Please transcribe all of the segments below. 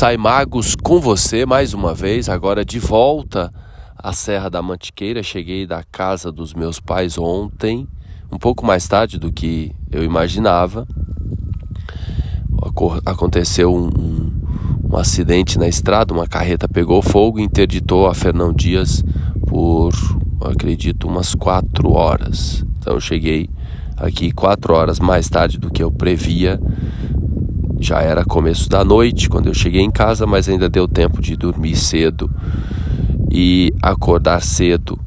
Sai Magos com você mais uma vez, agora de volta à Serra da Mantiqueira. Cheguei da casa dos meus pais ontem, um pouco mais tarde do que eu imaginava. Aconteceu um, um, um acidente na estrada, uma carreta pegou fogo e interditou a Fernão Dias por, acredito, umas quatro horas. Então eu cheguei aqui quatro horas mais tarde do que eu previa já era começo da noite quando eu cheguei em casa, mas ainda deu tempo de dormir cedo e acordar cedo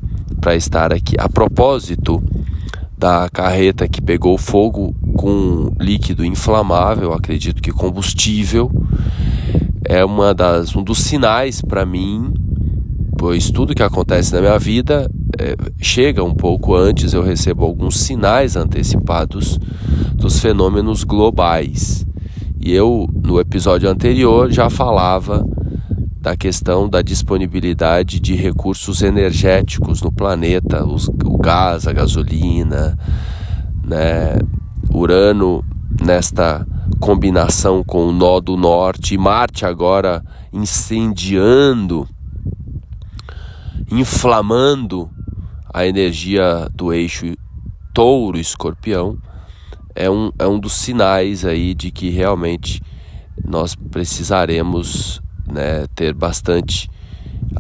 para estar aqui. A propósito da carreta que pegou fogo com líquido inflamável, acredito que combustível, é uma das, um dos sinais para mim, pois tudo que acontece na minha vida é, chega um pouco antes, eu recebo alguns sinais antecipados dos fenômenos globais. E eu, no episódio anterior, já falava da questão da disponibilidade de recursos energéticos no planeta, os, o gás, a gasolina, né, Urano nesta combinação com o nó do norte, e Marte agora incendiando, inflamando a energia do eixo touro-escorpião é um, é um dos sinais aí de que realmente nós precisaremos né, ter bastante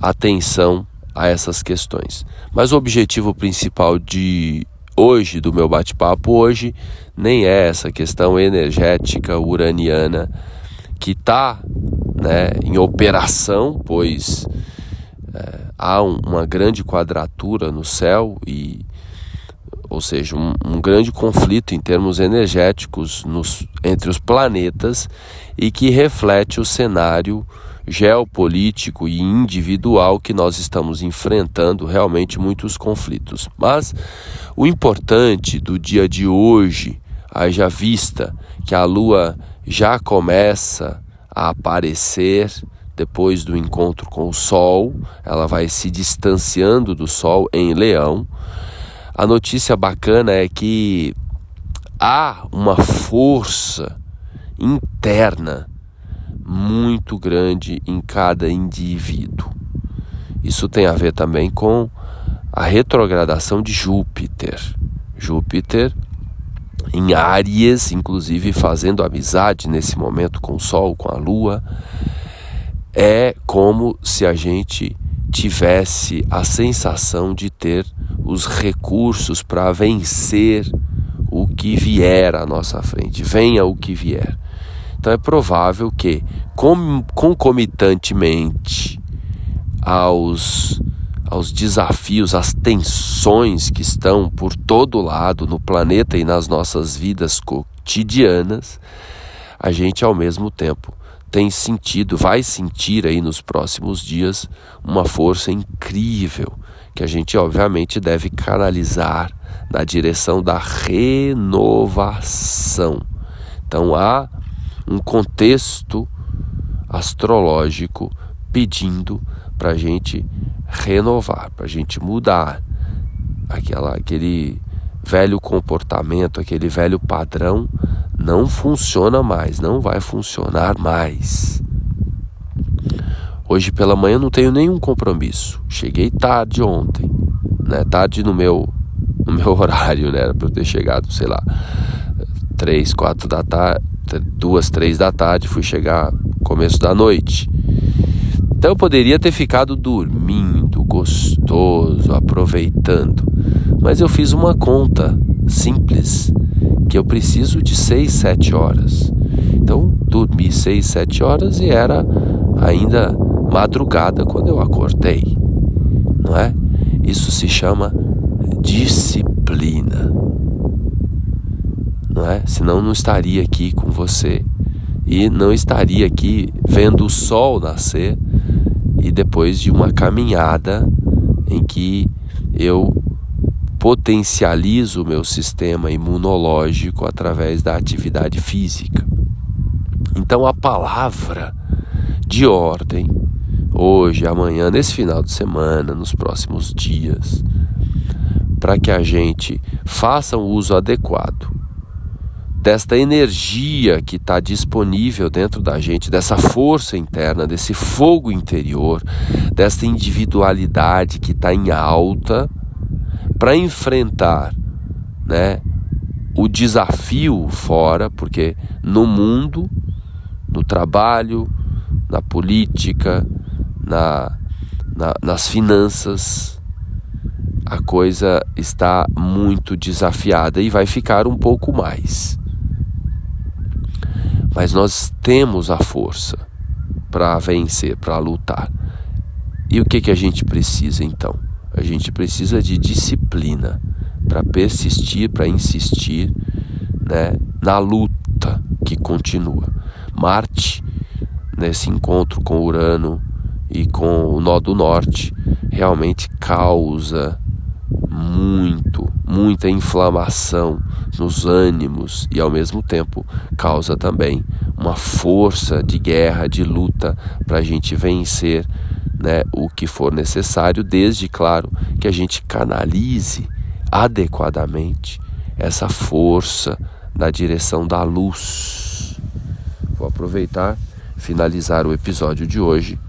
atenção a essas questões. Mas o objetivo principal de hoje, do meu bate-papo hoje, nem é essa questão energética uraniana que está né, em operação, pois é, há um, uma grande quadratura no céu e ou seja, um, um grande conflito em termos energéticos nos, entre os planetas e que reflete o cenário geopolítico e individual que nós estamos enfrentando realmente muitos conflitos. Mas o importante do dia de hoje, haja vista que a Lua já começa a aparecer depois do encontro com o Sol, ela vai se distanciando do Sol em Leão. A notícia bacana é que há uma força interna muito grande em cada indivíduo. Isso tem a ver também com a retrogradação de Júpiter. Júpiter em Áries, inclusive fazendo amizade nesse momento com o Sol, com a Lua, é como se a gente tivesse a sensação de ter os recursos para vencer o que vier à nossa frente, venha o que vier. Então é provável que, concomitantemente aos, aos desafios, às tensões que estão por todo lado no planeta e nas nossas vidas cotidianas, a gente ao mesmo tempo tem sentido, vai sentir aí nos próximos dias uma força incrível que a gente obviamente deve canalizar na direção da renovação. Então há um contexto astrológico pedindo para a gente renovar, para a gente mudar aquela, aquele velho comportamento, aquele velho padrão não funciona mais, não vai funcionar mais. Hoje pela manhã não tenho nenhum compromisso. Cheguei tarde ontem, né? Tarde no meu no meu horário, né? Era para eu ter chegado, sei lá, três, quatro da tarde, duas, três da tarde, fui chegar começo da noite. Então eu poderia ter ficado dormindo, gostoso, aproveitando, mas eu fiz uma conta simples que eu preciso de 6, 7 horas. Então, dormi 6, 7 horas e era ainda madrugada quando eu acordei. Não é? Isso se chama disciplina. Não é? Senão não estaria aqui com você e não estaria aqui vendo o sol nascer e depois de uma caminhada em que eu potencializo o meu sistema imunológico através da atividade física. Então a palavra de ordem hoje, amanhã, nesse final de semana, nos próximos dias, para que a gente faça um uso adequado desta energia que está disponível dentro da gente, dessa força interna, desse fogo interior, dessa individualidade que está em alta, para enfrentar né, o desafio fora, porque no mundo, no trabalho, na política, na, na, nas finanças, a coisa está muito desafiada e vai ficar um pouco mais. Mas nós temos a força para vencer, para lutar. E o que, que a gente precisa então? A gente precisa de disciplina para persistir, para insistir né, na luta que continua. Marte, nesse encontro com Urano e com o nó do norte, realmente causa muito, muita inflamação nos ânimos e ao mesmo tempo causa também uma força de guerra, de luta para a gente vencer né, o que for necessário, desde, claro, que a gente canalize adequadamente essa força na direção da luz. Vou aproveitar, finalizar o episódio de hoje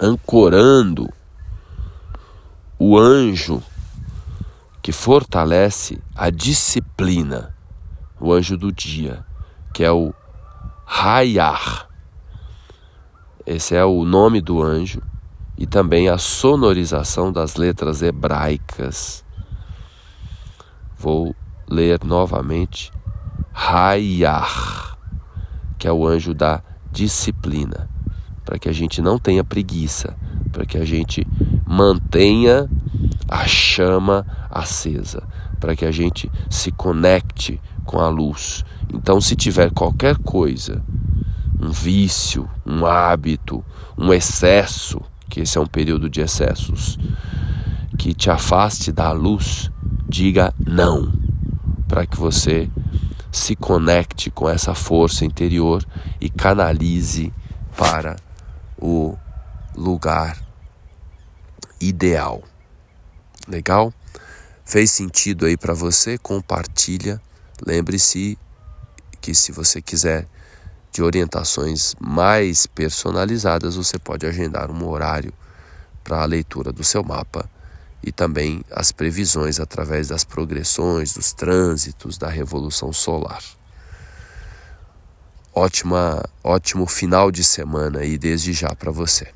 ancorando o anjo que fortalece a disciplina, o anjo do dia, que é o Hayar. Esse é o nome do anjo e também a sonorização das letras hebraicas Vou ler novamente Hayar, que é o anjo da disciplina, para que a gente não tenha preguiça, para que a gente mantenha a chama acesa, para que a gente se conecte com a luz. Então, se tiver qualquer coisa, um vício, um hábito, um excesso, que esse é um período de excessos, que te afaste da luz, diga não, para que você se conecte com essa força interior e canalize para o lugar ideal. Legal? Fez sentido aí para você? Compartilha. Lembre-se que se você quiser de orientações mais personalizadas, você pode agendar um horário para a leitura do seu mapa e também as previsões através das progressões, dos trânsitos da revolução solar. Ótima, ótimo final de semana aí desde já para você.